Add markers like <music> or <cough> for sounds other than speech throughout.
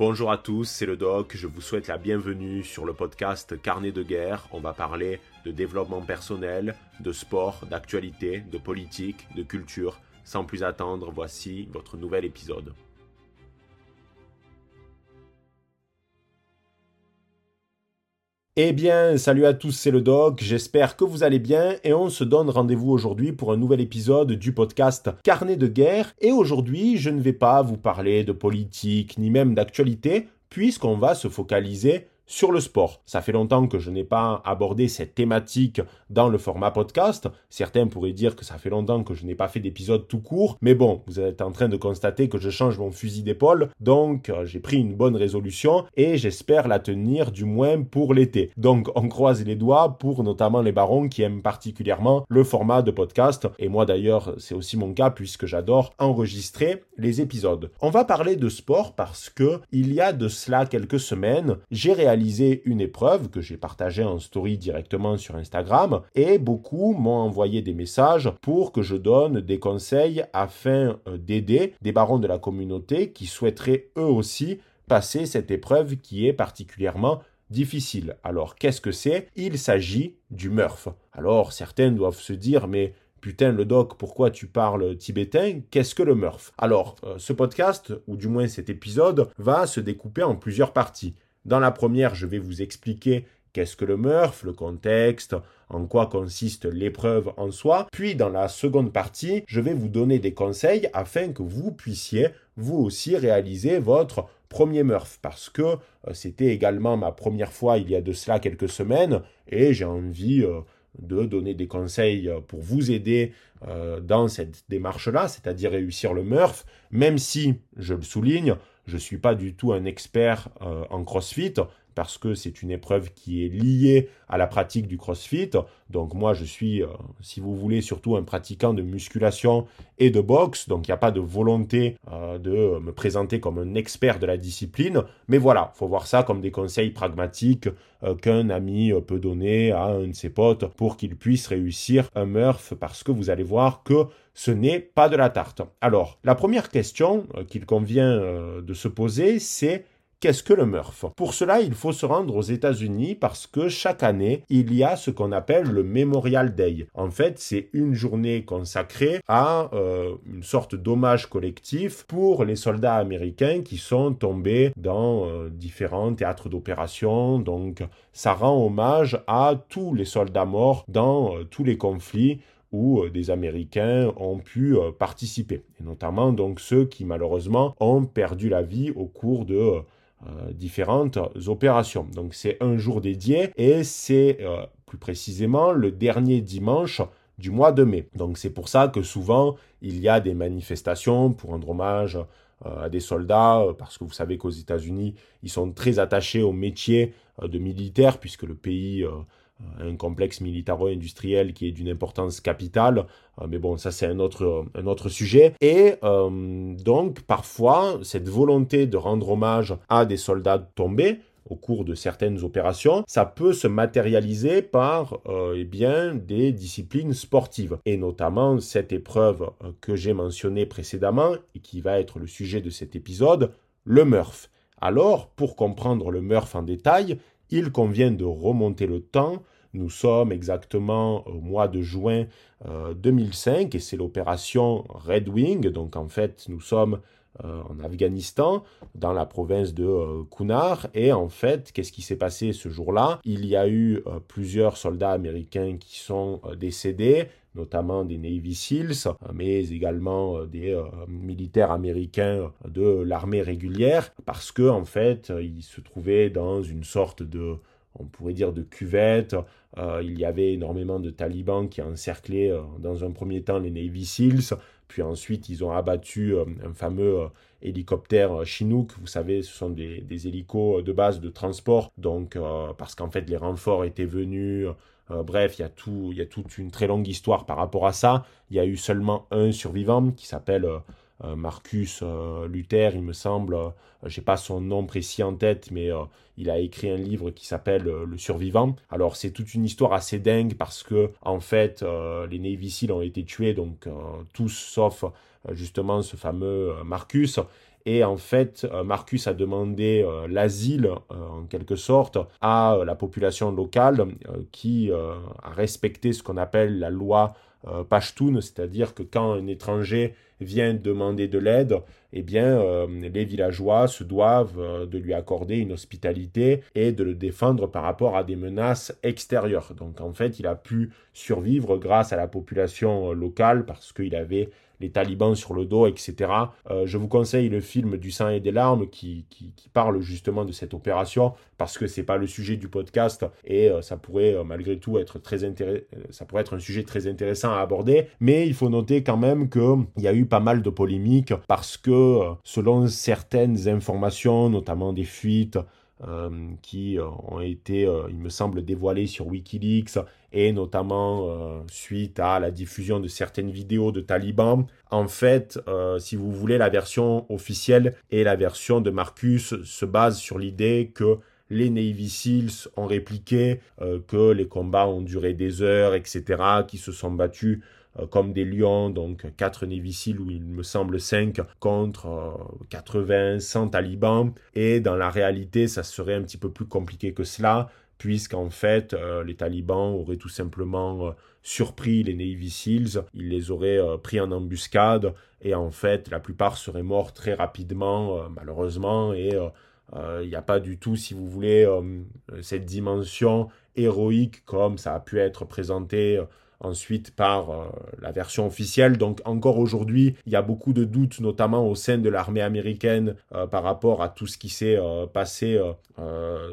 Bonjour à tous, c'est le doc, je vous souhaite la bienvenue sur le podcast Carnet de guerre. On va parler de développement personnel, de sport, d'actualité, de politique, de culture. Sans plus attendre, voici votre nouvel épisode. Eh bien, salut à tous, c'est le doc, j'espère que vous allez bien et on se donne rendez-vous aujourd'hui pour un nouvel épisode du podcast Carnet de guerre. Et aujourd'hui, je ne vais pas vous parler de politique ni même d'actualité, puisqu'on va se focaliser sur le sport. Ça fait longtemps que je n'ai pas abordé cette thématique dans le format podcast. Certains pourraient dire que ça fait longtemps que je n'ai pas fait d'épisode tout court, mais bon, vous êtes en train de constater que je change mon fusil d'épaule, donc euh, j'ai pris une bonne résolution et j'espère la tenir du moins pour l'été. Donc on croise les doigts pour notamment les barons qui aiment particulièrement le format de podcast, et moi d'ailleurs c'est aussi mon cas puisque j'adore enregistrer les épisodes. On va parler de sport parce que il y a de cela quelques semaines, j'ai réalisé une épreuve que j'ai partagée en story directement sur Instagram et beaucoup m'ont envoyé des messages pour que je donne des conseils afin euh, d'aider des barons de la communauté qui souhaiteraient eux aussi passer cette épreuve qui est particulièrement difficile. Alors qu'est-ce que c'est? Il s'agit du Murph. Alors certains doivent se dire mais Putain, le doc, pourquoi tu parles tibétain? Qu'est-ce que le Murph? Alors, euh, ce podcast, ou du moins cet épisode, va se découper en plusieurs parties. Dans la première, je vais vous expliquer qu'est-ce que le Murph, le contexte, en quoi consiste l'épreuve en soi. Puis dans la seconde partie, je vais vous donner des conseils afin que vous puissiez vous aussi réaliser votre premier Murph parce que euh, c'était également ma première fois il y a de cela quelques semaines et j'ai envie euh, de donner des conseils euh, pour vous aider dans cette démarche-là, c'est-à-dire réussir le Murph, même si, je le souligne, je ne suis pas du tout un expert euh, en CrossFit parce que c'est une épreuve qui est liée à la pratique du CrossFit. Donc moi, je suis, euh, si vous voulez, surtout un pratiquant de musculation et de boxe. Donc il n'y a pas de volonté euh, de me présenter comme un expert de la discipline. Mais voilà, faut voir ça comme des conseils pragmatiques qu'un ami peut donner à un de ses potes pour qu'il puisse réussir un Murph parce que vous allez voir que ce n'est pas de la tarte. Alors, la première question euh, qu'il convient euh, de se poser, c'est Qu'est-ce que le Murph? Pour cela, il faut se rendre aux États-Unis parce que chaque année, il y a ce qu'on appelle le Memorial Day. En fait, c'est une journée consacrée à euh, une sorte d'hommage collectif pour les soldats américains qui sont tombés dans différents théâtres d'opération. Donc, ça rend hommage à tous les soldats morts dans tous les conflits où euh, des Américains ont pu euh, participer, et notamment donc ceux qui malheureusement ont perdu la vie au cours de euh, différentes opérations. Donc c'est un jour dédié et c'est plus précisément le dernier dimanche du mois de mai. Donc c'est pour ça que souvent il y a des manifestations pour rendre hommage à des soldats, parce que vous savez qu'aux États-Unis, ils sont très attachés au métier de militaire, puisque le pays un complexe militaro-industriel qui est d'une importance capitale, euh, mais bon, ça c'est un autre, un autre sujet. Et euh, donc, parfois, cette volonté de rendre hommage à des soldats tombés, au cours de certaines opérations, ça peut se matérialiser par euh, eh bien, des disciplines sportives. Et notamment cette épreuve que j'ai mentionnée précédemment et qui va être le sujet de cet épisode, le Murph. Alors, pour comprendre le Murph en détail, il convient de remonter le temps. Nous sommes exactement au mois de juin 2005 euh, et c'est l'opération Red Wing. Donc en fait, nous sommes euh, en Afghanistan, dans la province de euh, Kunar. Et en fait, qu'est-ce qui s'est passé ce jour-là? Il y a eu plusieurs soldats américains qui sont décédés notamment des Navy SEALs, mais également des militaires américains de l'armée régulière, parce que en fait, ils se trouvaient dans une sorte de on pourrait dire de cuvette. Euh, il y avait énormément de talibans qui encerclaient euh, dans un premier temps les Navy SEALs, puis ensuite ils ont abattu euh, un fameux hélicoptère Chinook. Vous savez, ce sont des, des hélicos de base de transport, donc parce qu'en fait les renforts étaient venus. bref, il y, a tout, il y a toute une très longue histoire par rapport à ça. Il y a eu seulement un survivant qui s'appelle euh, Marcus euh, Luther, il me semble, euh, j'ai pas son nom précis en tête, mais il a écrit un livre qui s'appelle Le Survivant. Alors c'est toute une histoire assez dingue parce que en fait les Navy ont été tués, donc tous sauf justement ce fameux Marcus. Et en fait, Marcus a demandé l'asile, en quelque sorte, à la population locale qui a respecté ce qu'on appelle la loi euh, c'est-à-dire que quand un étranger vient demander de l'aide, eh bien, euh, les villageois se doivent euh, de lui accorder une hospitalité et de le défendre par rapport à des menaces extérieures. Donc, en fait, il a pu survivre grâce à la population locale parce qu'il avait les talibans sur le dos, etc. Euh, je vous conseille le film Du sang et des larmes qui, qui, parle justement de cette opération parce que c'est pas le sujet du podcast et euh, ça pourrait euh, malgré tout être très ça pourrait être un sujet très intéressant à aborder. Mais il faut noter quand même qu'il y a eu pas mal de polémiques parce que selon certaines informations, notamment des fuites, euh, qui euh, ont été, euh, il me semble, dévoilés sur Wikileaks et notamment suite à la diffusion de certaines vidéos de talibans. En fait, si vous voulez, la version officielle et la version de Marcus se base sur l'idée que les Navy Seals ont répliqué, que les combats ont duré des heures, etc., qui se sont battus comme des lions, donc 4 Navy Seals ou il me semble 5 contre 80, euh, 100 talibans. Et dans la réalité, ça serait un petit peu plus compliqué que cela, puisqu'en fait, euh, les talibans auraient tout simplement surpris les Navy Seals, ils les auraient pris en embuscade, et en fait, la plupart seraient morts très rapidement, malheureusement, et il n'y a pas du tout, si vous voulez, cette dimension héroïque comme ça a pu être présenté ensuite par euh, la version officielle. Donc encore aujourd'hui, il y a beaucoup de doutes, notamment au sein de l'armée américaine, euh, par rapport à tout ce qui s'est euh, passé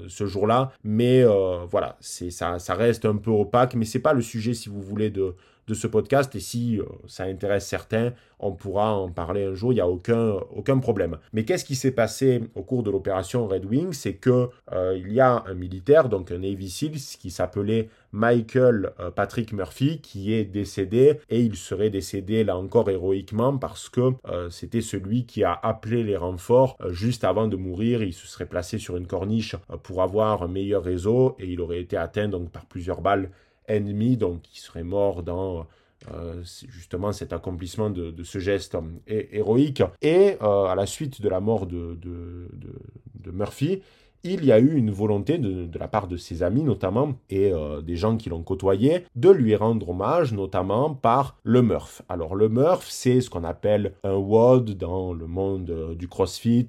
ce jour-là. Mais voilà, c'est ça, ça reste un peu opaque, mais c'est pas le sujet, si vous voulez, de de ce podcast et si ça intéresse certains, on pourra en parler un jour, il n'y a aucun, aucun problème. Mais qu'est-ce qui s'est passé au cours de l'opération Red Wing C'est que il y a un militaire, donc un Navy SEAL, qui s'appelait Michael euh, Patrick Murphy, qui est décédé et il serait décédé là encore héroïquement parce que c'était celui qui a appelé les renforts juste avant de mourir. Il se serait placé sur une corniche pour avoir un meilleur réseau et il aurait été atteint donc par plusieurs balles ennemi, donc qui serait mort dans euh, justement cet accomplissement de, ce geste euh, héroïque. Et euh, à la suite de la mort de, de, Murphy, il y a eu une volonté de, la part de ses amis notamment et des gens qui l'ont côtoyé de lui rendre hommage notamment par le Murph. Alors le Murph c'est ce qu'on appelle un WOD dans le monde du CrossFit.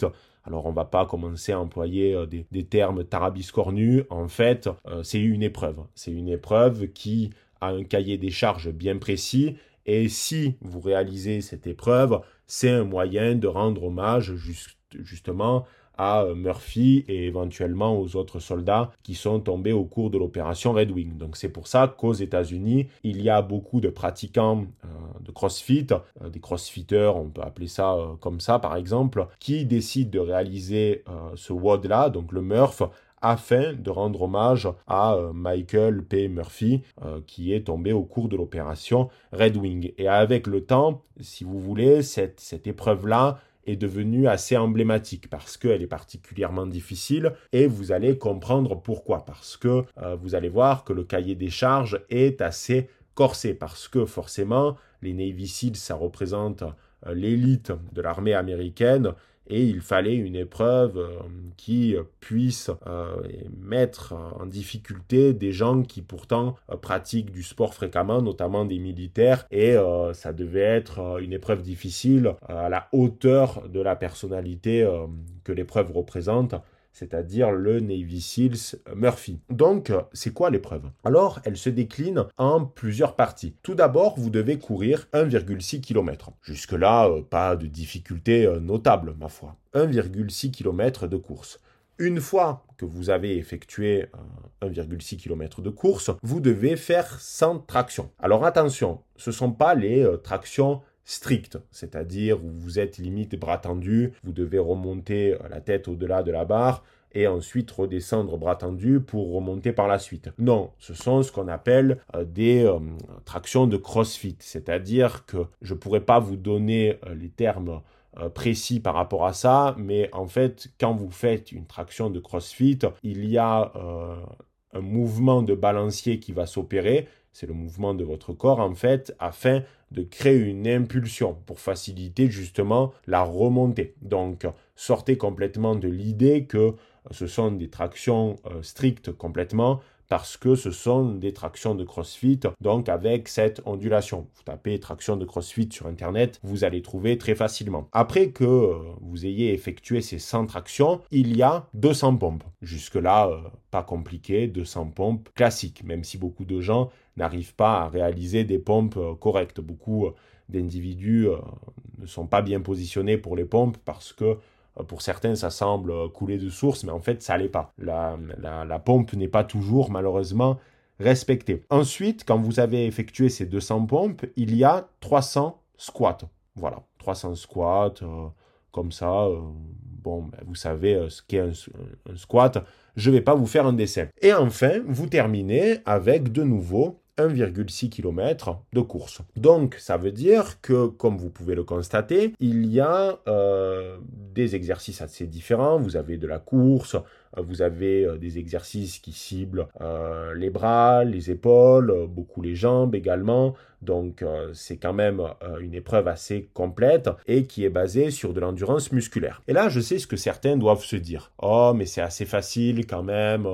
Alors on va pas commencer à employer euh, des, termes tarabiscornus. En fait, euh, c'est une épreuve. C'est une épreuve qui a un cahier des charges bien précis. Et si vous réalisez cette épreuve, c'est un moyen de rendre hommage justement à euh, Murphy et éventuellement aux autres soldats qui sont tombés au cours de l'opération Red Wing. Donc c'est pour ça qu'aux États-Unis, il y a beaucoup de pratiquants euh, de CrossFit, euh, des CrossFitters, on peut appeler ça comme ça par exemple, qui décident de réaliser ce WOD-là, donc le Murph, afin de rendre hommage à Michael P. Murphy qui est tombé au cours de l'opération Red Wing. Et avec le temps, si vous voulez, cette, cette épreuve-là est devenue assez emblématique parce qu'elle est particulièrement difficile et vous allez comprendre pourquoi. Parce que euh, vous allez voir que le cahier des charges est assez corsé parce que forcément les Navy Seals ça représente euh, l'élite de l'armée américaine et il fallait une épreuve euh, qui puisse euh, mettre en difficulté des gens qui pourtant euh, pratiquent du sport fréquemment, notamment des militaires, et ça devait être une épreuve difficile à la hauteur de la personnalité que l'épreuve représente c'est-à-dire le Navy Seals Murphy. Donc, c'est quoi l'épreuve? Alors, elle se décline en plusieurs parties. Tout d'abord, vous devez courir 1,6 km. Jusque-là, euh, pas de difficulté euh, notable, ma foi. 1,6 km de course. Une fois que vous avez effectué 1,6 euh, km de course, vous devez faire 100 tractions. Alors attention, ce ne sont pas les tractions strict, c'est-à-dire où vous êtes limite bras tendus, vous devez remonter euh, la tête au-delà de la barre et ensuite redescendre bras tendus pour remonter par la suite. Non, ce sont ce qu'on appelle euh, des euh, tractions de CrossFit, c'est-à-dire que je ne pourrais pas vous donner les termes précis par rapport à ça, mais en fait, quand vous faites une traction de CrossFit, il y a un mouvement de balancier qui va s'opérer. C'est le mouvement de votre corps en fait, afin de créer une impulsion pour faciliter justement la remontée. Donc sortez complètement de l'idée que ce sont des tractions euh, strictes complètement parce que ce sont des tractions de CrossFit, donc avec cette ondulation. Vous tapez traction de CrossFit sur Internet, vous allez trouver très facilement. Après que euh, vous ayez effectué ces 100 tractions, il y a 200 pompes. Jusque-là, euh, pas compliqué, 200 pompes classiques, même si beaucoup de gens n'arrivent pas à réaliser des pompes euh, correctes. Beaucoup d'individus ne sont pas bien positionnés pour les pompes parce que pour certains, ça semble couler de source, mais en fait, ça l'est pas. La, pompe n'est pas toujours, malheureusement, respectée. Ensuite, quand vous avez effectué ces 200 pompes, il y a 300 squats. Voilà, 300 squats, euh, comme ça. Euh, bon, ben, vous savez ce qu'est un, un, squat. Je ne vais pas vous faire un dessin. Et enfin, vous terminez avec de nouveau 1,6 km de course. Donc ça veut dire que, comme vous pouvez le constater, il y a euh, des exercices assez différents. Vous avez de la course, euh, vous avez euh, des exercices qui ciblent les bras, les épaules, beaucoup les jambes également. Donc c'est quand même une épreuve assez complète et qui est basée sur de l'endurance musculaire. Et là, je sais ce que certains doivent se dire. Oh, mais c'est assez facile quand même,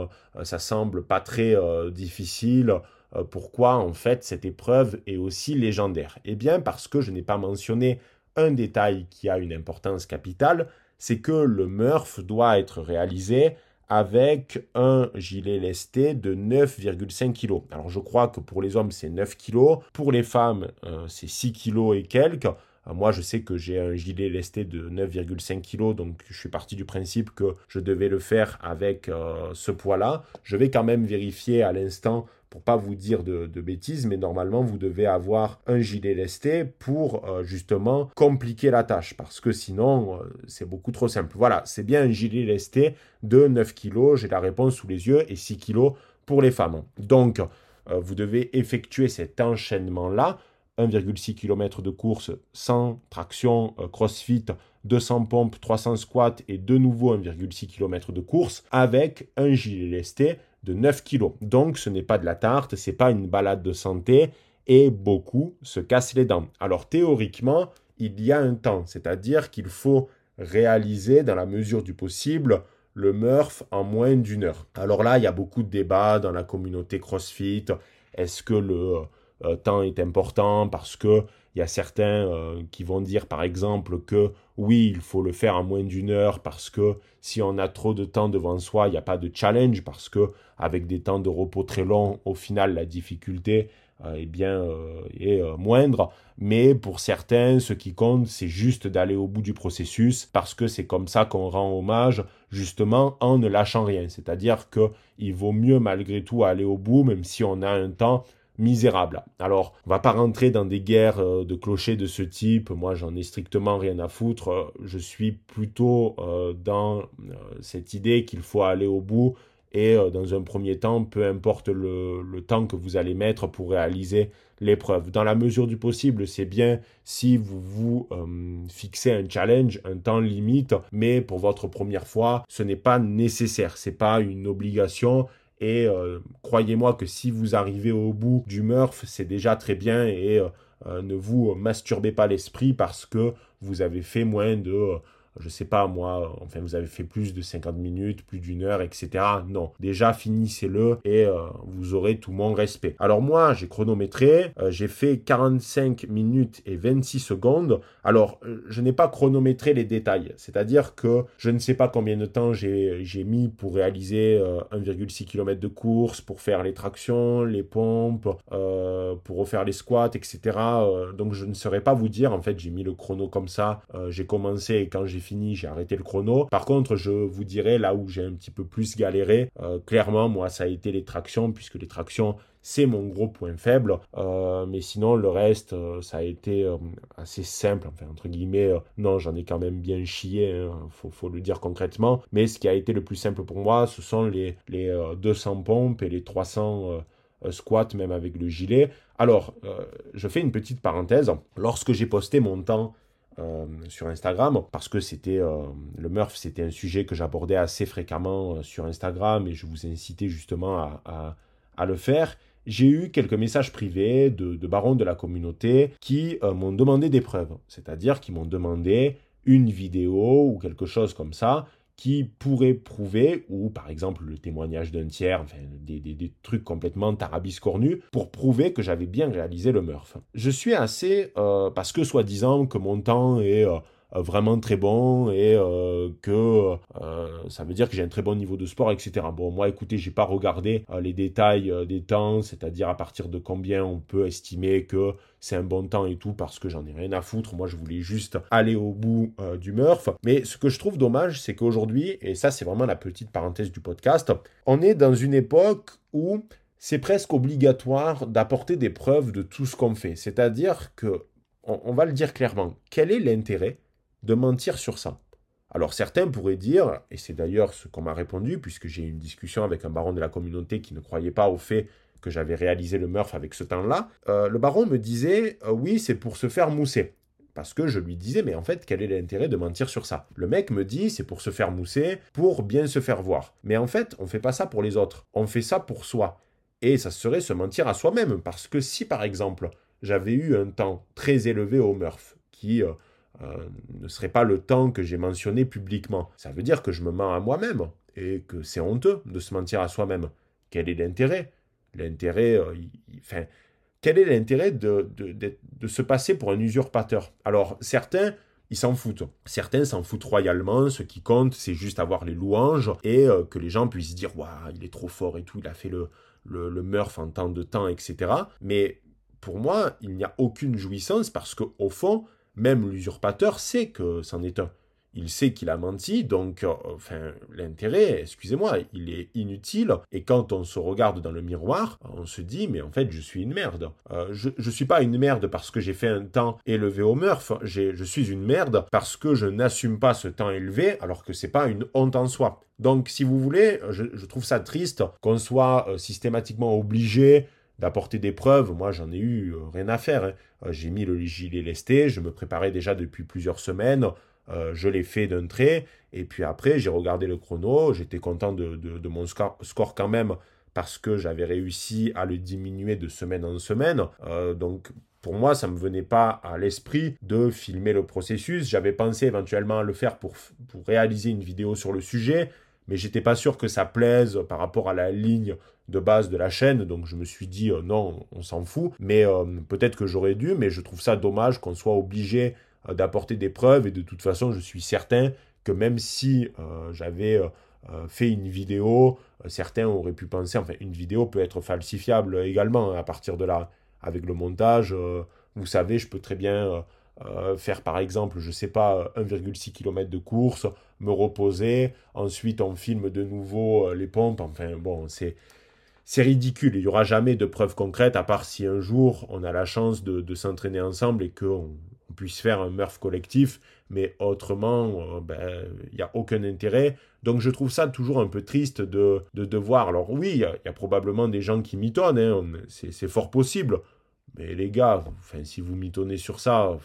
ça semble pas très difficile. Euh, pourquoi en fait cette épreuve est aussi légendaire Eh bien parce que je n'ai pas mentionné un détail qui a une importance capitale, c'est que le Murph doit être réalisé avec un gilet lesté de 9,5 kg. Alors je crois que pour les hommes c'est 9 kg, pour les femmes euh, c'est 6 kg et quelques. Euh, moi je sais que j'ai un gilet lesté de 9,5 kg, donc je suis parti du principe que je devais le faire avec ce poids-là. Je vais quand même vérifier à l'instant pas vous dire de, bêtises, mais normalement vous devez avoir un gilet lesté pour euh, justement compliquer la tâche, parce que sinon euh, c'est beaucoup trop simple. Voilà, c'est bien un gilet lesté de 9 kg, j'ai la réponse sous les yeux, et 6 kg pour les femmes. Donc euh, vous devez effectuer cet enchaînement-là, 1,6 km de course sans traction CrossFit, 200 pompes, 300 squats et de nouveau 1,6 km de course avec un gilet lesté de 9 kg. Donc ce n'est pas de la tarte, c'est pas une balade de santé et beaucoup se cassent les dents. Alors théoriquement, il y a un temps, c'est-à-dire qu'il faut réaliser dans la mesure du possible le Murph en moins d'une heure. Alors là, il y a beaucoup de débats dans la communauté CrossFit. Est-ce que le euh, temps est important? Parce que il y a certains euh, qui vont dire par exemple que oui, il faut le faire en moins d'une heure parce que si on a trop de temps devant soi, il n'y a pas de challenge parce que avec des temps de repos très longs, au final, la difficulté euh, bien, euh, est moindre. Mais pour certains, ce qui compte, c'est juste d'aller au bout du processus parce que c'est comme ça qu'on rend hommage justement en ne lâchant rien. C'est-à-dire qu'il vaut mieux malgré tout aller au bout, même si on a un temps misérable. Alors, on va pas rentrer dans des guerres euh, de clochers de ce type. Moi, j'en ai strictement rien à foutre. Euh, je suis plutôt euh, dans cette idée qu'il faut aller au bout et dans un premier temps, peu importe le, temps que vous allez mettre pour réaliser l'épreuve. Dans la mesure du possible, c'est bien si vous vous fixez un challenge, un temps limite, mais pour votre première fois, ce n'est pas nécessaire, c'est pas une obligation et euh, croyez-moi que si vous arrivez au bout du Murph, c'est déjà très bien et euh, euh, ne vous masturbez pas l'esprit parce que vous avez fait moins de je sais pas moi, enfin vous avez fait plus de 50 minutes, plus d'une heure, etc. Non, déjà finissez-le et euh, vous aurez tout mon respect. Alors moi, j'ai chronométré, euh, j'ai fait 45 minutes et 26 secondes. Alors, euh, je n'ai pas chronométré les détails, c'est-à-dire que je ne sais pas combien de temps j'ai mis pour réaliser 1,6 km de course, pour faire les tractions, les pompes, pour refaire les squats, etc. donc je ne saurais pas vous dire, en fait j'ai mis le chrono comme ça, j'ai commencé et quand j'ai fini, j'ai arrêté le chrono. Par contre, je vous dirais là où j'ai un petit peu plus galéré, euh, clairement, moi, ça a été les tractions, puisque les tractions, c'est mon gros point faible. Euh, mais sinon, le reste, euh, ça a été assez simple, enfin, entre guillemets. non, j'en ai quand même bien chié, hein, faut, le dire concrètement. Mais ce qui a été le plus simple pour moi, ce sont les, les 200 pompes et les 300 squats, même avec le gilet. Alors, je fais une petite parenthèse. Lorsque j'ai posté mon temps sur Instagram parce que c'était le Murph, c'était un sujet que j'abordais assez fréquemment sur Instagram et je vous ai incité justement à, à le faire. J'ai eu quelques messages privés de, barons de la communauté qui euh, m'ont demandé des preuves, c'est-à-dire qui m'ont demandé une vidéo ou quelque chose comme ça qui pourrait prouver, ou par exemple le témoignage d'un tiers, enfin, des, trucs complètement tarabiscornus, pour prouver que j'avais bien réalisé le Murph. Je suis assez, euh, parce que soi-disant que mon temps est euh, vraiment très bon et euh, que euh, ça veut dire que j'ai un très bon niveau de sport, etc. Bon, moi, écoutez, j'ai pas regardé les détails des temps, c'est-à-dire à partir de combien on peut estimer que c'est un bon temps et tout, parce que j'en ai rien à foutre. Moi, je voulais juste aller au bout du Murph. Mais ce que je trouve dommage, c'est qu'aujourd'hui, et ça, c'est vraiment la petite parenthèse du podcast, on est dans une époque où c'est presque obligatoire d'apporter des preuves de tout ce qu'on fait. C'est-à-dire que, on va le dire clairement, quel est l'intérêt de mentir sur ça. Alors certains pourraient dire, et c'est d'ailleurs ce qu'on m'a répondu, puisque j'ai eu une discussion avec un baron de la communauté qui ne croyait pas au fait que j'avais réalisé le Murph avec ce temps-là, euh, le baron me disait, euh, oui, c'est pour se faire mousser. Parce que je lui disais, mais en fait, quel est l'intérêt de mentir sur ça? Le mec me dit, c'est pour se faire mousser, pour bien se faire voir. Mais en fait, on fait pas ça pour les autres, on fait ça pour soi. Et ça serait se mentir à soi-même, parce que si par exemple, j'avais eu un temps très élevé au Murph, qui... Euh, euh, ne serait pas le temps que j'ai mentionné publiquement. Ça veut dire que je me mens à moi-même et que c'est honteux de se mentir à soi-même. Quel est l'intérêt? L'intérêt, euh, enfin, quel est l'intérêt de, de, se passer pour un usurpateur? Alors, certains, ils s'en foutent. Certains s'en foutent royalement. Ce qui compte, c'est juste avoir les louanges et euh, que les gens puissent dire Waouh, il est trop fort et tout, il a fait le, le, le Murph en temps de temps, etc. Mais pour moi, il n'y a aucune jouissance parce qu'au fond, même l'usurpateur sait que c'en est un. Il sait qu'il a menti, donc, euh, l'intérêt, excusez-moi, il est inutile. Et quand on se regarde dans le miroir, on se dit, mais en fait, je suis une merde. Euh, je ne suis pas une merde parce que j'ai fait un temps élevé au Murph. Je suis une merde parce que je n'assume pas ce temps élevé, alors que c'est pas une honte en soi. Donc, si vous voulez, je, trouve ça triste qu'on soit euh, systématiquement obligé d'apporter des preuves. Moi, j'en ai eu euh, rien à faire. Hein. Euh, j'ai mis le gilet lesté, je me préparais déjà depuis plusieurs semaines. Euh, je l'ai fait d'un trait. Et puis après, j'ai regardé le chrono. J'étais content de, mon score, quand même parce que j'avais réussi à le diminuer de semaine en semaine. donc, pour moi, ça ne me venait pas à l'esprit de filmer le processus. J'avais pensé éventuellement à le faire pour, pour réaliser une vidéo sur le sujet, mais j'étais pas sûr que ça plaise par rapport à la ligne de base de la chaîne, donc je me suis dit euh, non, on s'en fout, mais euh, peut-être que j'aurais dû, mais je trouve ça dommage qu'on soit obligé euh, d'apporter des preuves, et de toute façon, je suis certain que même si j'avais fait une vidéo, certains auraient pu penser, enfin, une vidéo peut être falsifiable également hein, à partir de là, avec le montage, vous savez, je peux très bien faire par exemple, je sais pas, 1,6 km de course, me reposer, ensuite on filme de nouveau les pompes, enfin bon, c'est c'est ridicule, il n'y aura jamais de preuves concrètes, à part si un jour on a la chance de, s'entraîner ensemble et qu'on on puisse faire un Murph collectif, mais autrement, euh, ben, il n'y a aucun intérêt. Donc je trouve ça toujours un peu triste de, de devoir. Alors oui, il y, a probablement des gens qui mitonnent, hein, c'est fort possible, mais les gars, enfin, si vous mitonnez sur ça,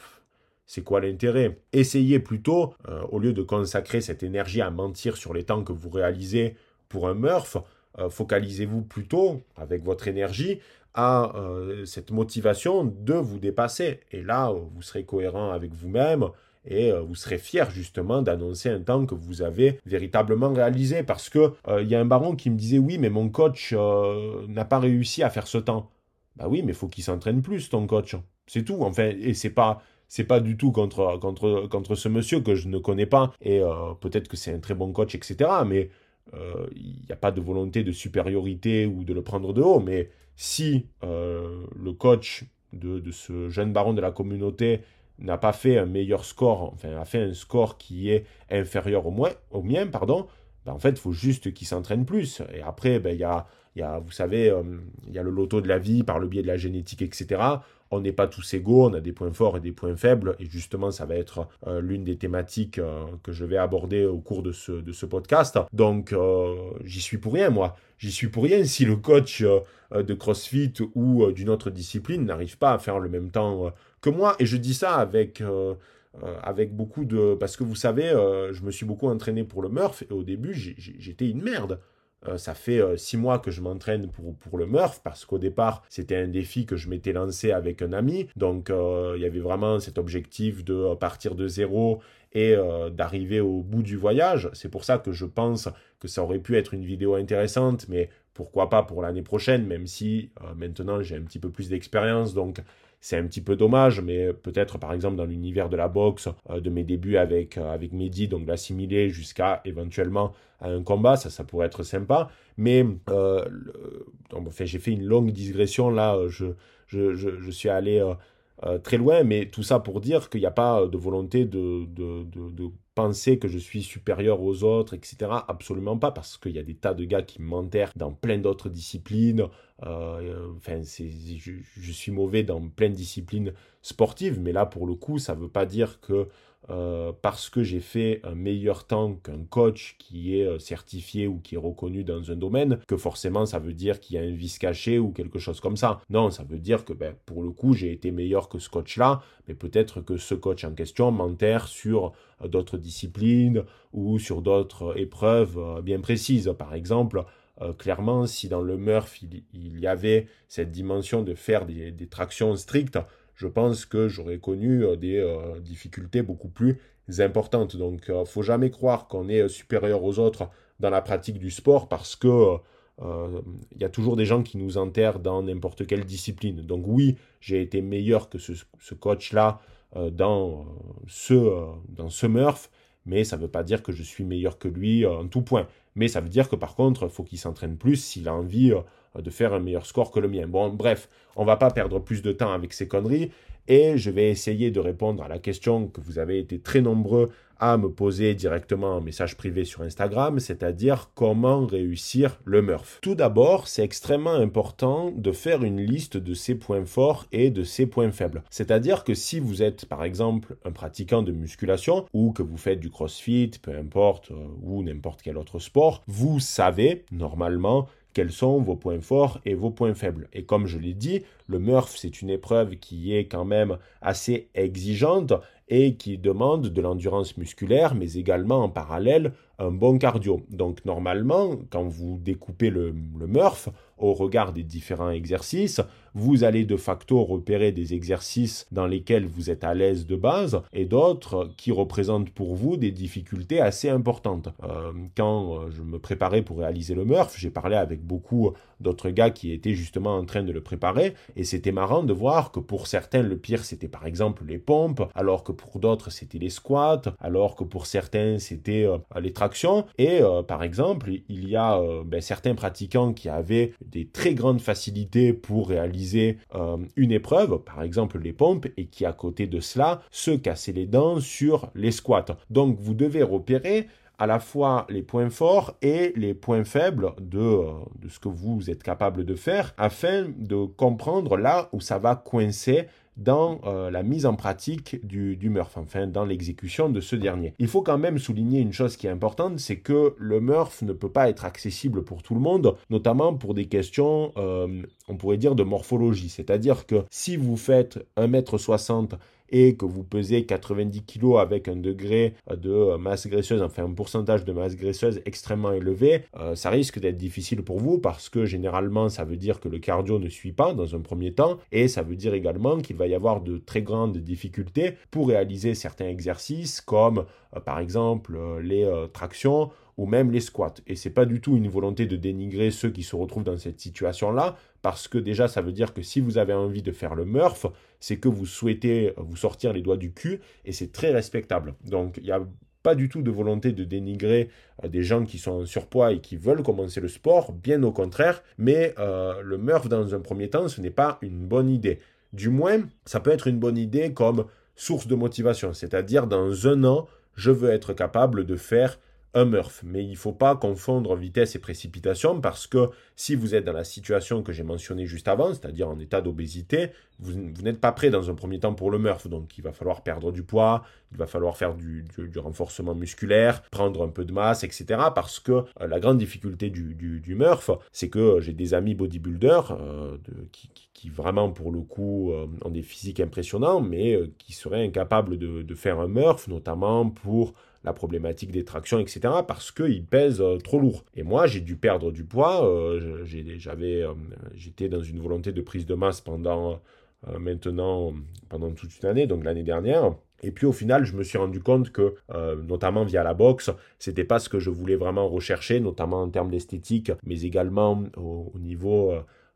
c'est quoi l'intérêt? Essayez plutôt, euh, au lieu de consacrer cette énergie à mentir sur les temps que vous réalisez pour un Murph, euh, focalisez-vous plutôt, avec votre énergie, à euh, cette motivation de vous dépasser. Et là, vous serez cohérent avec vous-même et vous serez fier justement d'annoncer un temps que vous avez véritablement réalisé. Parce que il y a un baron qui me disait oui, mais mon coach n'a pas réussi à faire ce temps. Bah oui, mais faut qu'il s'entraîne plus, ton coach. C'est tout. Enfin, et c'est pas c'est pas du tout contre, contre, contre ce monsieur que je ne connais pas, et euh, peut-être que c'est un très bon coach, etc. Mais euh, il n'y a pas de volonté de supériorité ou de le prendre de haut. Mais si euh, le coach de, ce jeune baron de la communauté n'a pas fait un meilleur score, enfin a fait un score qui est inférieur au, moins, au mien, pardon, ben en fait, il faut juste qu'il s'entraîne plus. Et après, ben, il y a y a, vous savez, euh, il y a le loto de la vie par le biais de la génétique, etc. On n'est pas tous égaux, on a des points forts et des points faibles. Et justement, ça va être euh, l'une des thématiques euh, que je vais aborder au cours de ce, podcast. Donc, j'y suis pour rien, moi. J'y suis pour rien si le coach de CrossFit ou d'une autre discipline n'arrive pas à faire le même temps que moi. Et je dis ça avec avec beaucoup de... Parce que vous savez, je me suis beaucoup entraîné pour le Murph et au début, j'étais une merde. Euh, ça fait euh, six mois que je m'entraîne pour, pour le Murph parce qu'au départ, c'était un défi que je m'étais lancé avec un ami. Donc, euh, il y avait vraiment cet objectif de partir de zéro et d'arriver au bout du voyage. C'est pour ça que je pense que ça aurait pu être une vidéo intéressante, mais pourquoi pas pour l'année prochaine, même si maintenant j'ai un petit peu plus d'expérience. Donc, c'est un petit peu dommage, mais peut-être par exemple dans l'univers de la boxe, euh, de mes débuts avec, euh, avec Mehdi, donc l'assimiler jusqu'à éventuellement à un combat, ça, ça pourrait être sympa. Mais euh, enfin, j'ai fait une longue digression là, je, je, je, suis allé très loin, mais tout ça pour dire qu'il n'y a pas de volonté de, de, de penser que je suis supérieur aux autres, etc. Absolument pas, parce qu'il y a des tas de gars qui m'enterrent dans plein d'autres disciplines. Euh, enfin, je, je, suis mauvais dans plein de disciplines sportives, mais là, pour le coup, ça ne veut pas dire que euh, parce que j'ai fait un meilleur temps qu'un coach qui est euh, certifié ou qui est reconnu dans un domaine, que forcément ça veut dire qu'il y a un vice caché ou quelque chose comme ça. Non, ça veut dire que ben, pour le coup j'ai été meilleur que ce coach-là, mais peut-être que ce coach en question m'enterre sur d'autres disciplines ou sur d'autres épreuves bien précises. Par exemple, clairement, si dans le Murph il, y avait cette dimension de faire des tractions strictes, je pense que j'aurais connu euh, des euh, difficultés beaucoup plus importantes. Donc, il euh, faut jamais croire qu'on est supérieur aux autres dans la pratique du sport parce que il y a toujours des gens qui nous enterrent dans n'importe quelle discipline. Donc oui, j'ai été meilleur que ce, coach-là dans ce Murph, mais ça ne veut pas dire que je suis meilleur que lui en tout point. Mais ça veut dire que par contre, faut qu'il s'entraîne plus s'il a envie de faire un meilleur score que le mien. Bon, bref, on va pas perdre plus de temps avec ces conneries et je vais essayer de répondre à la question que vous avez été très nombreux à me poser directement en message privé sur Instagram, c'est-à-dire comment réussir le Murph. Tout d'abord, c'est extrêmement important de faire une liste de ses points forts et de ses points faibles. C'est-à-dire que si vous êtes par exemple un pratiquant de musculation ou que vous faites du crossfit, peu importe, euh, ou n'importe quel autre sport, vous savez normalement quels sont vos points forts et vos points faibles. Et comme je l'ai dit, le Murph, c'est une épreuve qui est quand même assez exigeante et qui demande de l'endurance musculaire, mais également en parallèle un bon cardio. Donc normalement, quand vous découpez le, le Murph, au regard des différents exercices, vous allez de facto repérer des exercices dans lesquels vous êtes à l'aise de base et d'autres qui représentent pour vous des difficultés assez importantes. Euh, quand euh, je me préparais pour réaliser le Murph, j'ai parlé avec beaucoup d'autres gars qui étaient justement en train de le préparer et c'était marrant de voir que pour certains le pire c'était par exemple les pompes, alors que pour d'autres c'était les squats, alors que pour certains c'était euh, les tractions et par exemple il y a ben, certains pratiquants qui avaient des très grandes facilités pour réaliser euh, une épreuve, par exemple les pompes, et qui à côté de cela se cassaient les dents sur les squats. Donc vous devez repérer à la fois les points forts et les points faibles de, euh, de ce que vous êtes capable de faire afin de comprendre là où ça va coincer dans euh, la mise en pratique du, Murph, enfin dans l'exécution de ce dernier. Il faut quand même souligner une chose qui est importante, c'est que le Murph ne peut pas être accessible pour tout le monde, notamment pour des questions, euh, on pourrait dire, de morphologie. C'est-à-dire que si vous faites 1m60 et que vous pesez 90 kg avec un degré de masse graisseuse, enfin un pourcentage de masse graisseuse extrêmement élevé, euh, ça risque d'être difficile pour vous parce que généralement ça veut dire que le cardio ne suit pas dans un premier temps et ça veut dire également qu'il va y avoir de très grandes difficultés pour réaliser certains exercices comme euh, par exemple euh, les tractions ou même les squats. Et c'est pas du tout une volonté de dénigrer ceux qui se retrouvent dans cette situation-là, parce que déjà ça veut dire que si vous avez envie de faire le Murph, c'est que vous souhaitez vous sortir les doigts du cul, et c'est très respectable. Donc il n'y a pas du tout de volonté de dénigrer euh, des gens qui sont en surpoids et qui veulent commencer le sport, bien au contraire, mais euh, le Murph dans un premier temps, ce n'est pas une bonne idée. Du moins, ça peut être une bonne idée comme source de motivation, c'est-à-dire dans un an, je veux être capable de faire un Murph. Mais il ne faut pas confondre vitesse et précipitation parce que si vous êtes dans la situation que j'ai mentionnée juste avant, c'est-à-dire en état d'obésité, vous, n'êtes pas prêt dans un premier temps pour le Murph. Donc il va falloir perdre du poids, il va falloir faire du, renforcement musculaire, prendre un peu de masse, etc. Parce que euh, la grande difficulté du, Murph, c'est que j'ai des amis bodybuilders euh, qui, vraiment pour le coup euh, ont des physiques impressionnants, mais qui seraient incapables de faire un Murph, notamment pour la problématique des tractions, etc., parce qu'ils pèsent euh, trop lourd. Et moi, j'ai dû perdre du poids. Euh, j'avais, euh, j'étais dans une volonté de prise de masse pendant maintenant, pendant toute une année, donc l'année dernière. Et puis au final, je me suis rendu compte que, notamment via la boxe, c'était pas ce que je voulais vraiment rechercher, notamment en termes d'esthétique, mais également au, au niveau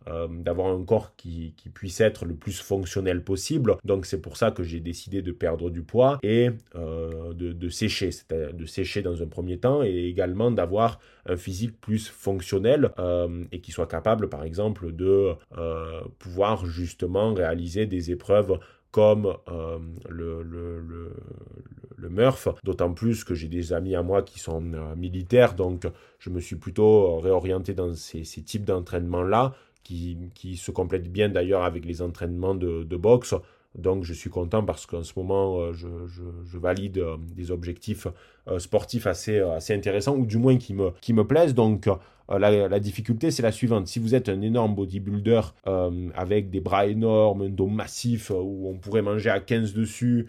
euh, d'avoir un corps qui, puisse être le plus fonctionnel possible. Donc c'est pour ça que j'ai décidé de perdre du poids et euh, de, sécher, c'est-à-dire de sécher dans un premier temps et également d'avoir un physique plus fonctionnel euh, et qui soit capable par exemple de pouvoir justement réaliser des épreuves comme le, le, Murph, d'autant plus que j'ai des amis à moi qui sont militaires, donc je me suis plutôt réorienté dans ces, types d'entraînement-là qui, se complète bien d'ailleurs avec les entraînements de, boxe. Donc je suis content parce qu'en ce moment, euh, je, valide euh, des objectifs euh, sportifs assez, intéressants, ou du moins qui me, plaisent. Donc la, difficulté, c'est la suivante. Si vous êtes un énorme bodybuilder avec des bras énormes, un dos massif, où on pourrait manger à 15 dessus,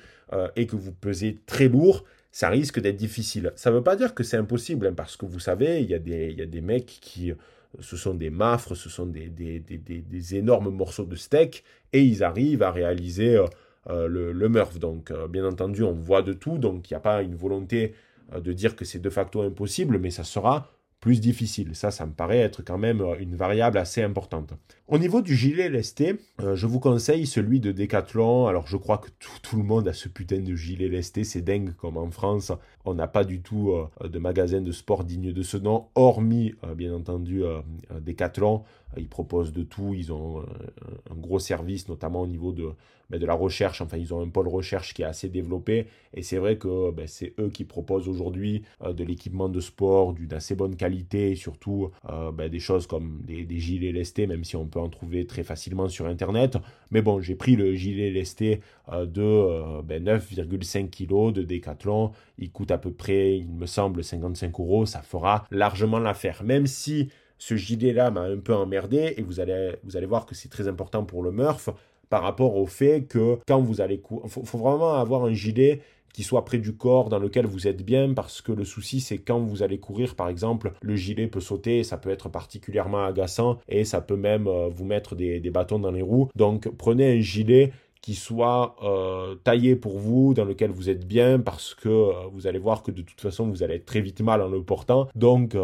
et que vous pesez très lourd, ça risque d'être difficile. Ça ne veut pas dire que c'est impossible, hein, parce que vous savez, il y a des mecs qui ce sont des mafres, ce sont des, énormes morceaux de steak, et ils arrivent à réaliser euh, euh, le, le, Murph. Donc, euh, bien entendu, on voit de tout, donc il n'y a pas une volonté de dire que c'est de facto impossible, mais ça sera plus difficile. Ça, ça me paraît être quand même euh, une variable assez importante. Au niveau du gilet lesté, euh, je vous conseille celui de Decathlon. Alors, je crois que tout, le monde a ce putain de gilet lesté. C'est dingue comme en France, on n'a pas du tout euh, de magasin de sport digne de ce nom, hormis, bien entendu, Decathlon. Ils proposent de tout. Ils ont un gros service, notamment au niveau de, ben, de la recherche. Enfin, ils ont un pôle recherche qui est assez développé. Et c'est vrai que ben, c'est eux qui proposent aujourd'hui de l'équipement de sport d'une assez bonne qualité et surtout euh, ben, des choses comme des, gilets lestés, même si on peut en trouver très facilement sur Internet. Mais bon, j'ai pris le gilet lesté euh, de 9,5 ben, kg de Decathlon. Il coûte à peu près, il me semble, 55 euros. Ça fera largement l'affaire. Même si ce gilet-là m'a un peu emmerdé, et vous allez, vous allez voir que c'est très important pour le Murph, par rapport au fait que quand vous allez il faut, vraiment avoir un gilet qui soit près du corps, dans lequel vous êtes bien, parce que le souci c'est quand vous allez courir par exemple, le gilet peut sauter, ça peut être particulièrement agaçant et ça peut même euh, vous mettre des, bâtons dans les roues. Donc prenez un gilet qui soit euh, taillé pour vous, dans lequel vous êtes bien, parce que euh, vous allez voir que de toute façon, vous allez être très vite mal en le portant. Donc,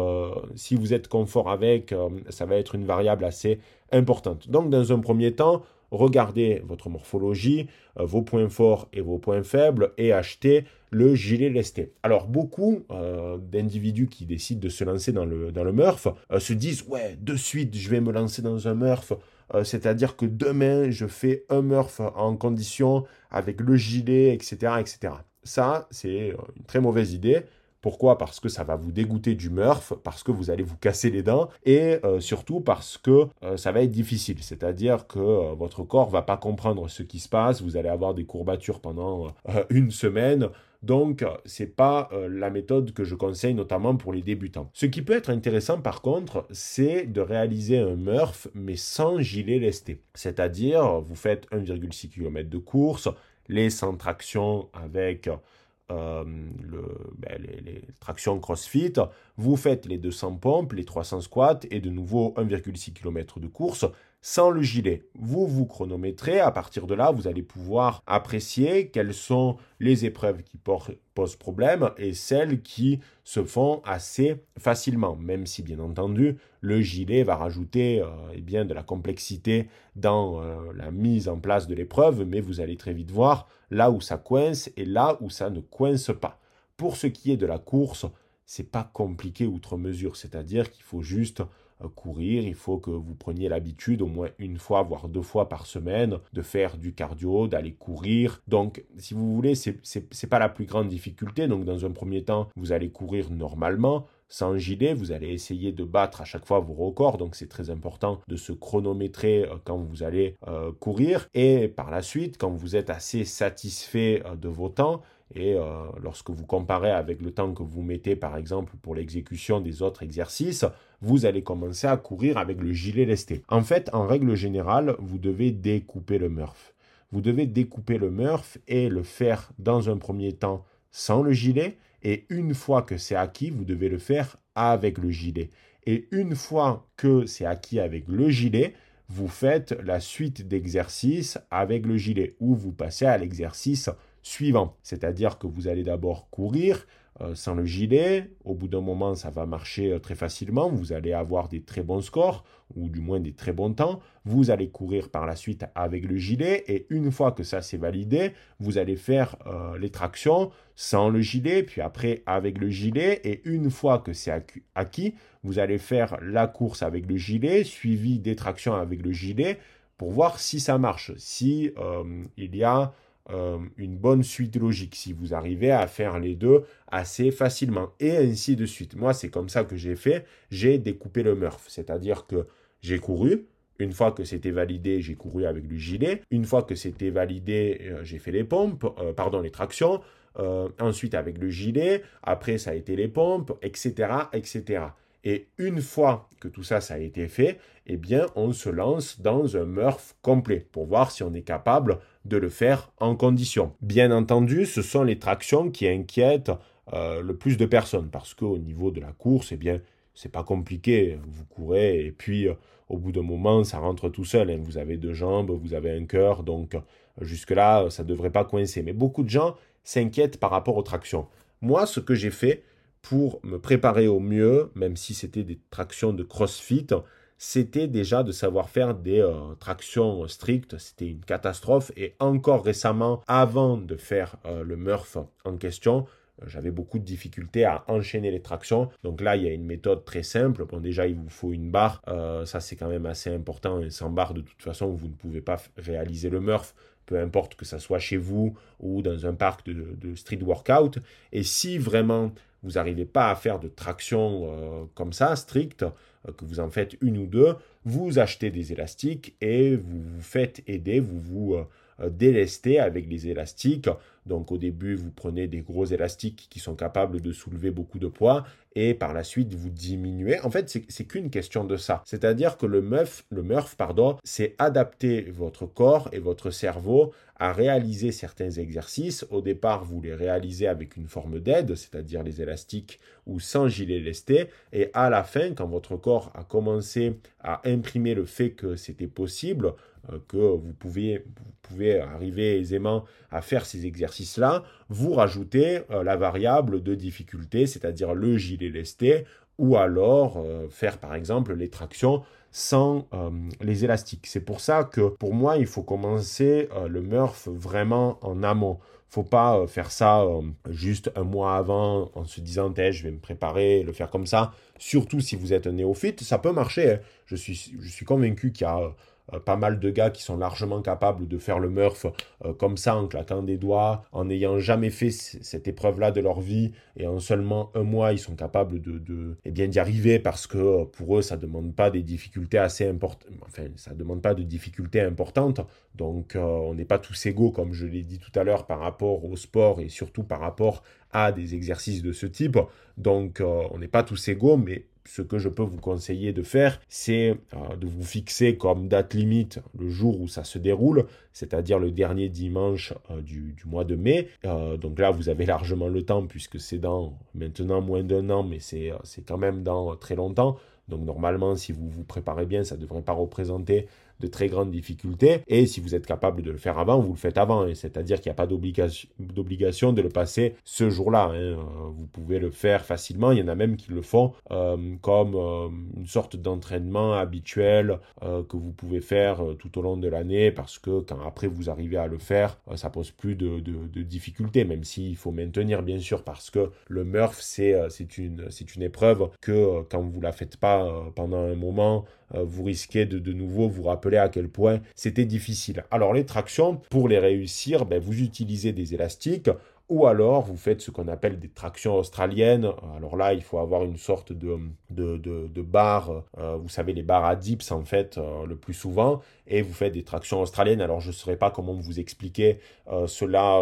si vous êtes confort avec, ça va être une variable assez importante. Donc, dans un premier temps, regardez votre morphologie, euh, vos points forts et vos points faibles et achetez le gilet lesté. Alors beaucoup euh, d'individus qui décident de se lancer dans le, dans le Murph euh, se disent ouais de suite je vais me lancer dans un Murph, c'est-à-dire que demain je fais un Murph en condition avec le gilet, etc. etc. Ça c'est une très mauvaise idée. Pourquoi? Parce que ça va vous dégoûter du Murph, parce que vous allez vous casser les dents et euh, surtout parce que euh, ça va être difficile. C'est-à-dire que euh, votre corps va pas comprendre ce qui se passe, vous allez avoir des courbatures pendant une semaine. Donc, c'est pas la méthode que je conseille notamment pour les débutants. Ce qui peut être intéressant par contre, c'est de réaliser un Murph mais sans gilet lesté. C'est-à-dire, vous faites 1,6 km de course, les sans traction avec euh, ben, les, tractions CrossFit, vous faites les 200 pompes, les 300 squats et de nouveau 1,6 km de course sans le gilet. Vous vous chronométrez, à partir de là, vous allez pouvoir apprécier quelles sont les épreuves qui posent problème et celles qui se font assez facilement, même si bien entendu le gilet va rajouter euh, eh bien, de la complexité dans euh, la mise en place de l'épreuve, mais vous allez très vite voir là où ça coince et là où ça ne coince pas. Pour ce qui est de la course, c'est pas compliqué outre mesure, c'est-à-dire qu'il faut juste courir, il faut que vous preniez l'habitude au moins une fois, voire deux fois par semaine, de faire du cardio, d'aller courir. Donc, si vous voulez, c'est n'est pas la plus grande difficulté. Donc, dans un premier temps, vous allez courir normalement sans gilet, vous allez essayer de battre à chaque fois vos records, donc c'est très important de se chronométrer euh, quand vous allez euh, courir. Et par la suite, quand vous êtes assez satisfait euh, de vos temps, et lorsque vous comparez avec le temps que vous mettez par exemple pour l'exécution des autres exercices, vous allez commencer à courir avec le gilet lesté. En fait, en règle générale, vous devez découper le Murph. Vous devez découper le Murph et le faire dans un premier temps sans le gilet et une fois que c'est acquis, vous devez le faire avec le gilet. Et une fois que c'est acquis avec le gilet, vous faites la suite d'exercices avec le gilet ou vous passez à l'exercice suivant. C'est-à-dire que vous allez d'abord courir, sans le gilet. Au bout d'un moment, ça va marcher euh, très facilement. Vous allez avoir des très bons scores, ou du moins des très bons temps. Vous allez courir par la suite avec le gilet. Et une fois que ça s'est validé, vous allez faire euh, les tractions sans le gilet, puis après avec le gilet. Et une fois que c'est acquis, vous allez faire la course avec le gilet, suivi des tractions avec le gilet, pour voir si ça marche, si il y a euh, une bonne suite logique, si vous arrivez à faire les deux assez facilement, et ainsi de suite. Moi, c'est comme ça que j'ai fait, j'ai découpé le Murph, c'est-à-dire que j'ai couru, une fois que c'était validé, j'ai couru avec le gilet. Une fois que c'était validé, euh, j'ai fait les pompes, euh, pardon, les tractions. ensuite avec le gilet. Après, ça a été les pompes, etc., etc. Et une fois que tout ça, ça a été fait, eh bien, on se lance dans un Murph complet pour voir si on est capable de le faire en condition. Bien entendu, ce sont les tractions qui inquiètent euh, le plus de personnes parce qu'au niveau de la course, eh bien, c'est pas compliqué. Vous courez et puis euh, au bout d'un moment, ça rentre tout seul. Hein. Vous avez deux jambes, vous avez un cœur, donc euh, jusque-là, ça ne devrait pas coincer. Mais beaucoup de gens s'inquiètent par rapport aux tractions. Moi, ce que j'ai fait, pour me préparer au mieux, même si c'était des tractions de CrossFit, c'était déjà de savoir faire des euh, tractions strictes. C'était une catastrophe. Et encore récemment, avant de faire euh, le Murph en question, euh, j'avais beaucoup de difficultés à enchaîner les tractions. Donc là, il y a une méthode très simple. Bon, déjà, il vous faut une barre. ça, c'est quand même assez important. Et sans barre, de toute façon, vous ne pouvez pas réaliser le Murph peu importe que ça soit chez vous ou dans un parc de, street workout. Et si vraiment vous n'arrivez pas à faire de traction euh, comme ça, stricte, euh, que vous en faites une ou deux, vous achetez des élastiques et vous vous faites aider, vous vous euh, délestez avec les élastiques. Donc au début, vous prenez des gros élastiques qui sont capables de soulever beaucoup de poids et par la suite vous diminuez. En fait, c'est qu'une question de ça. C'est-à-dire que le Murph, le Murph, pardon, c'est adapter votre corps et votre cerveau à réaliser certains exercices. Au départ, vous les réalisez avec une forme d'aide, c'est-à-dire les élastiques ou sans gilet lesté. Et à la fin, quand votre corps a commencé à imprimer le fait que c'était possible, que vous pouvez, vous pouvez arriver aisément à faire ces exercices-là, vous rajoutez euh, la variable de difficulté, c'est-à-dire le gilet lesté, ou alors euh, faire par exemple les tractions sans les élastiques. C'est pour ça que pour moi, il faut commencer le Murph vraiment en amont faut pas faire ça juste un mois avant en se disant je vais me préparer, le faire comme ça. Surtout si vous êtes un néophyte, ça peut marcher. Hein. Je, suis, je suis convaincu qu'il y a euh, pas mal de gars qui sont largement capables de faire le Murph euh, comme ça en claquant des doigts, en n'ayant jamais fait cette épreuve-là de leur vie et en seulement un mois ils sont capables de, de eh bien d'y arriver parce que euh, pour eux ça demande pas des difficultés assez importantes, enfin ça demande pas de difficultés importantes. Donc on n'est pas tous égaux comme je l'ai dit tout à l'heure par rapport au sport et surtout par rapport à des exercices de ce type. Donc on n'est pas tous égaux mais ce que je peux vous conseiller de faire, c'est euh, de vous fixer comme date limite le jour où ça se déroule, c'est-à-dire le dernier dimanche euh, du, mois de mai. Euh, donc là, vous avez largement le temps puisque c'est dans maintenant moins d'un an, mais c'est quand même dans très longtemps. Donc normalement, si vous vous préparez bien, ça ne devrait pas représenter de très grande difficulté. Et si vous êtes capable de le faire avant, vous le faites avant. Hein. C'est-à-dire qu'il n'y a pas d'obligation de le passer ce jour-là. Hein. Euh, vous pouvez le faire facilement. Il y en a même qui le font euh, comme euh, une sorte d'entraînement habituel que vous pouvez faire tout au long de l'année parce que quand après vous arrivez à le faire, ça pose plus de, de difficultés, même s'il faut maintenir bien sûr parce que le Murph c'est une, une épreuve que quand vous la faites pas pendant un moment, vous risquez de de nouveau vous rappeler à quel point c'était difficile. Alors les tractions, pour les réussir, ben, vous utilisez des élastiques ou alors vous faites ce qu'on appelle des tractions australiennes. Alors là, il faut avoir une sorte de, de, de, barre, euh, vous savez, les barres à dips en fait, euh, le plus souvent, et vous faites des tractions australiennes. Alors je ne saurais pas comment vous expliquer euh, cela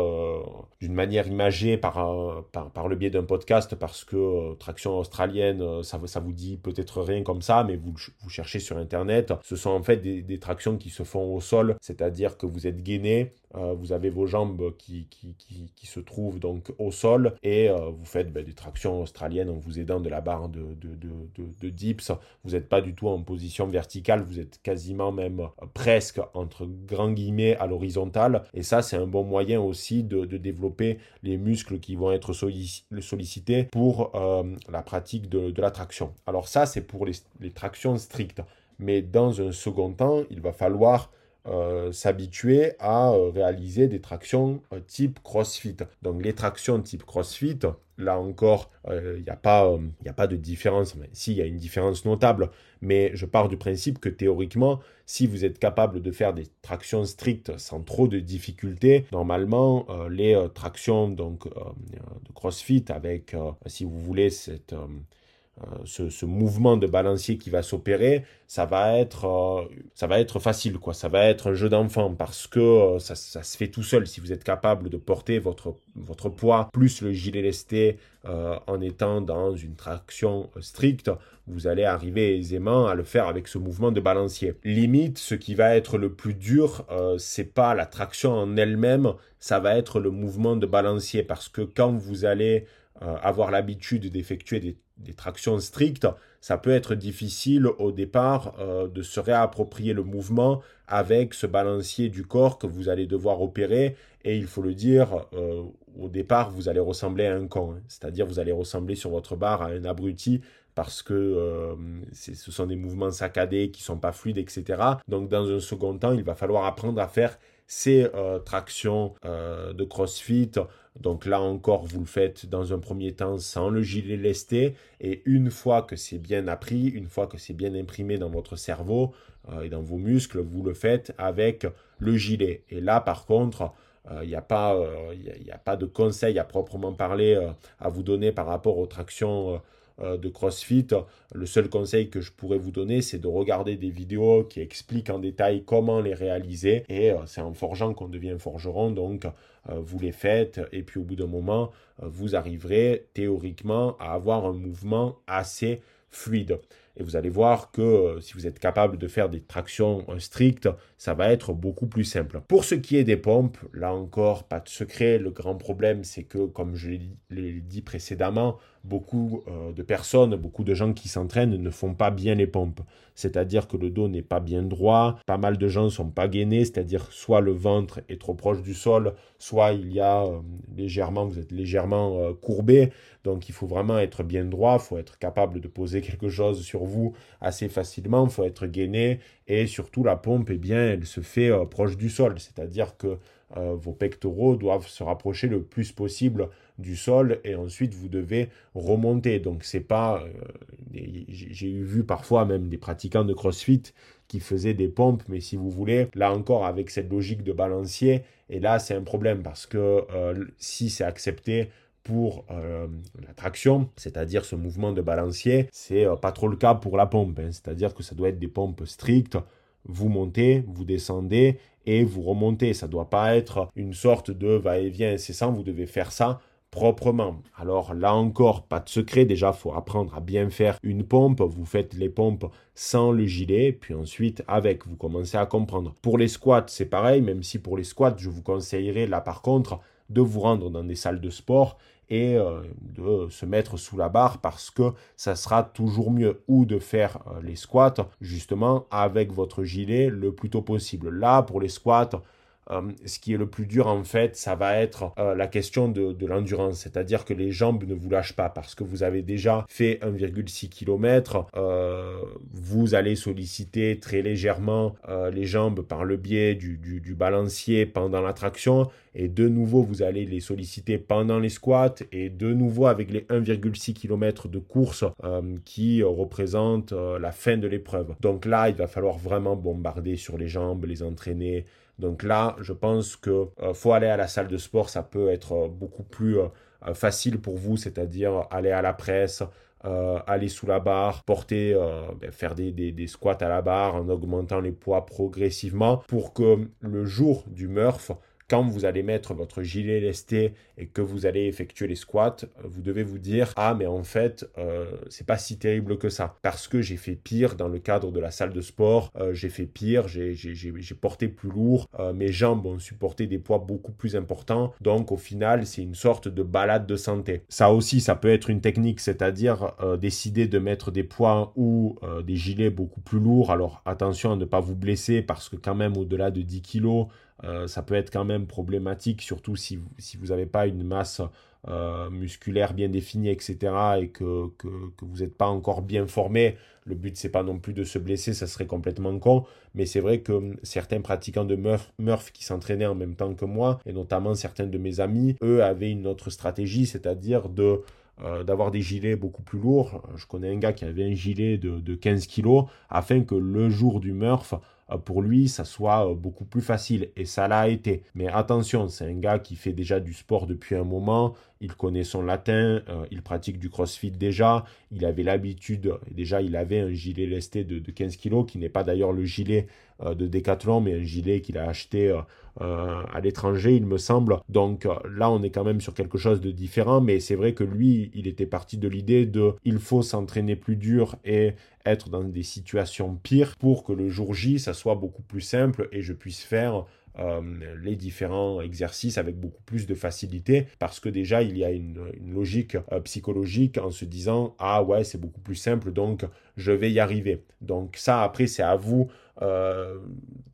d'une manière imagée par, par, le biais d'un podcast, parce que traction australienne, ça, ça vous dit peut-être rien comme ça, mais vous, vous cherchez sur Internet. Ce sont en fait des, tractions qui se font au sol, c'est-à-dire que vous êtes gainé, vous avez vos jambes qui, qui, qui, se trouvent donc au sol et euh, vous faites ben, des tractions australiennes en vous aidant de la barre de, de, dips. Vous n'êtes pas du tout en position verticale, vous êtes quasiment même euh, presque entre grands guillemets à l'horizontale. Et ça, c'est un bon moyen aussi de, développer les muscles qui vont être sollicités pour euh, la pratique de, la traction. Alors ça, c'est pour les, les tractions strictes. Mais dans un second temps, il va falloir euh, s'habituer à euh, réaliser des tractions euh, type CrossFit. Donc les tractions type CrossFit, là encore, il n'y a, pas, a pas de différence. Mais, si, il y a une différence notable, mais je pars du principe que théoriquement, si vous êtes capable de faire des tractions strictes sans trop de difficultés, normalement, les tractions donc, de CrossFit avec, si vous voulez, cette euh, ce, mouvement de balancier qui va s'opérer, ça va être euh, ça va être facile quoi, ça va être un jeu d'enfant parce que euh, ça, se fait tout seul. Si vous êtes capable de porter votre votre poids plus le gilet lesté en étant dans une traction stricte, vous allez arriver aisément à le faire avec ce mouvement de balancier. Limite, ce qui va être le plus dur, c'est pas la traction en elle-même, ça va être le mouvement de balancier parce que quand vous allez avoir l'habitude d'effectuer des des tractions strictes, ça peut être difficile au départ euh, de se réapproprier le mouvement avec ce balancier du corps que vous allez devoir opérer. Et il faut le dire, euh, au départ, vous allez ressembler à un con. Hein. C'est-à-dire, vous allez ressembler sur votre barre à un abruti parce que euh, ce sont des mouvements saccadés qui sont pas fluides, etc. Donc, dans un second temps, il va falloir apprendre à faire ces tractions de CrossFit donc là encore, vous le faites dans un premier temps sans le gilet lesté. Et une fois que c'est bien appris, une fois que c'est bien imprimé dans votre cerveau euh, et dans vos muscles, vous le faites avec le gilet. Et là, par contre, il euh, n'y a, pas, euh, a, pas de conseil à proprement parler à vous donner par rapport aux tractions de CrossFit, le seul conseil que je pourrais vous donner, c'est de regarder des vidéos qui expliquent en détail comment les réaliser. Et euh, c'est en forgeant qu'on devient forgeron, donc euh, vous les faites et puis au bout d'un moment, vous arriverez théoriquement à avoir un mouvement assez fluide. Et vous allez voir que si vous êtes capable de faire des tractions strictes, ça va être beaucoup plus simple. Pour ce qui est des pompes, là encore, pas de secret. Le grand problème, c'est que, comme je l'ai dit précédemment, beaucoup euh, de personnes, beaucoup de gens qui s'entraînent ne font pas bien les pompes. C'est-à-dire que le dos n'est pas bien droit, pas mal de gens ne sont pas gainés, c'est-à-dire soit le ventre est trop proche du sol, soit il y a euh, légèrement, vous êtes légèrement euh, courbé. Donc il faut vraiment être bien droit, il faut être capable de poser <laughs> quelque chose sur vous assez facilement, il faut être gainé et surtout la pompe, eh bien, elle se fait proche du sol, c'est-à-dire que vos pectoraux doivent se rapprocher le plus possible du sol et ensuite vous devez remonter. Donc c'est pas, euh, j'ai vu parfois même des pratiquants de CrossFit qui faisaient des pompes, mais si vous voulez, là encore avec cette logique de balancier, et là c'est un problème parce que euh, si c'est accepté pour euh, la traction, c'est-à-dire ce mouvement de balancier, c'est pas trop le cas pour la pompe, hein. c'est-à-dire que ça doit être des pompes strictes. Vous montez, vous descendez et vous remontez. Ça doit pas être une sorte de va-et-vient incessant. Vous devez faire ça proprement. Alors là encore, pas de secret, déjà faut apprendre à bien faire une pompe, vous faites les pompes sans le gilet, puis ensuite avec, vous commencez à comprendre. Pour les squats, c'est pareil, même si pour les squats, je vous conseillerais là par contre de vous rendre dans des salles de sport et de se mettre sous la barre parce que ça sera toujours mieux ou de faire les squats justement avec votre gilet le plus tôt possible. Là, pour les squats, euh, ce qui est le plus dur en fait, ça va être euh, la question de, l'endurance, c'est-à-dire que les jambes ne vous lâchent pas parce que vous avez déjà fait 1,6 km, euh, vous allez solliciter très légèrement les jambes par le biais du balancier pendant la traction et de nouveau vous allez les solliciter pendant les squats et de nouveau avec les 1,6 km de course qui représentent la fin de l'épreuve. Donc là, il va falloir vraiment bombarder sur les jambes, les entraîner, donc là, je pense que euh, faut aller à la salle de sport, ça peut être euh, beaucoup plus euh, facile pour vous, c'est-à-dire aller à la presse, aller sous la barre, porter, ben, faire des, des, squats à la barre en augmentant les poids progressivement pour que le jour du Murph, quand vous allez mettre votre gilet lesté et que vous allez effectuer les squats, vous devez vous dire ah mais en fait euh, c'est pas si terrible que ça parce que j'ai fait pire dans le cadre de la salle de sport, euh, j'ai fait pire, j'ai porté plus lourd, euh, mes jambes ont supporté des poids beaucoup plus importants, donc au final c'est une sorte de balade de santé. Ça aussi ça peut être une technique, c'est-à-dire décider de mettre des poids ou des gilets beaucoup plus lourds. Alors attention à ne pas vous blesser parce que quand même au-delà de 10 kilos euh, ça peut être quand même problématique, surtout si, vous n'avez pas une masse euh, musculaire bien définie, etc., et que, vous n'êtes pas encore bien formé. Le but, c'est pas non plus de se blesser, ça serait complètement con. Mais c'est vrai que certains pratiquants de Murph, Murph qui s'entraînaient en même temps que moi, et notamment certains de mes amis, eux avaient une autre stratégie, c'est-à-dire de euh, d'avoir des gilets beaucoup plus lourds. Je connais un gars qui avait un gilet de, de 15 kg afin que le jour du Murph, pour lui, ça soit euh, beaucoup plus facile. Et ça l'a été. Mais attention, c'est un gars qui fait déjà du sport depuis un moment. Il connaît son latin, euh, il pratique du crossfit déjà. Il avait l'habitude, déjà, il avait un gilet lesté de, 15 kg, qui n'est pas d'ailleurs le gilet de Decathlon, mais un gilet qu'il a acheté à l'étranger, il me semble. Donc là, on est quand même sur quelque chose de différent. Mais c'est vrai que lui, il était parti de l'idée de il faut s'entraîner plus dur et être dans des situations pires pour que le jour J, ça soit beaucoup plus simple et je puisse faire euh, les différents exercices avec beaucoup plus de facilité parce que déjà il y a une, logique euh, psychologique en se disant ah ouais c'est beaucoup plus simple donc je vais y arriver donc ça après c'est à vous euh,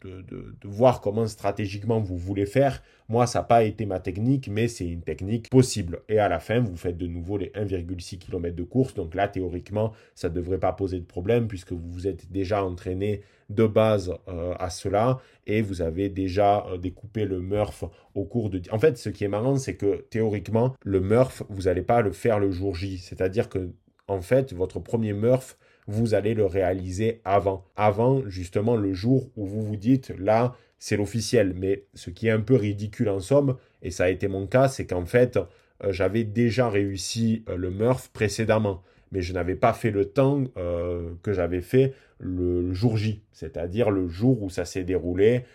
de, voir comment stratégiquement vous voulez faire. Moi ça n'a pas été ma technique mais c'est une technique possible. Et à la fin vous faites de nouveau les 1,6 km de course. Donc là théoriquement ça ne devrait pas poser de problème puisque vous vous êtes déjà entraîné de base à cela et vous avez déjà euh, découpé le Murph au cours de... En fait, ce qui est marrant, c'est que théoriquement, le Murph, vous n'allez pas le faire le jour J. C'est-à-dire que, en fait, votre premier Murph, vous allez le réaliser avant. Avant, justement, le jour où vous vous dites, là, c'est l'officiel. Mais ce qui est un peu ridicule en somme, et ça a été mon cas, c'est qu'en fait, euh, j'avais déjà réussi euh, le Murph précédemment mais je n'avais pas fait le temps euh, que j'avais fait le, jour J, c'est-à-dire le jour où ça s'est déroulé,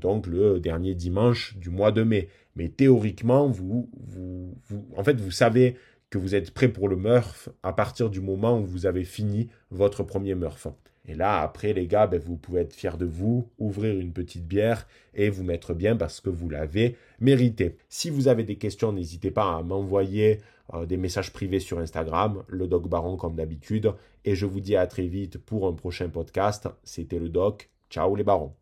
donc le dernier dimanche du mois de mai. Mais théoriquement, vous, vous, en fait, vous savez que vous êtes prêt pour le Murph à partir du moment où vous avez fini votre premier Murph. Et là, après, les gars, ben, vous pouvez être fiers de vous, ouvrir une petite bière et vous mettre bien parce que vous l'avez mérité. Si vous avez des questions, n'hésitez pas à m'envoyer euh, des messages privés sur Instagram, le Doc Baron comme d'habitude. Et je vous dis à très vite pour un prochain podcast. C'était le Doc. Ciao les barons.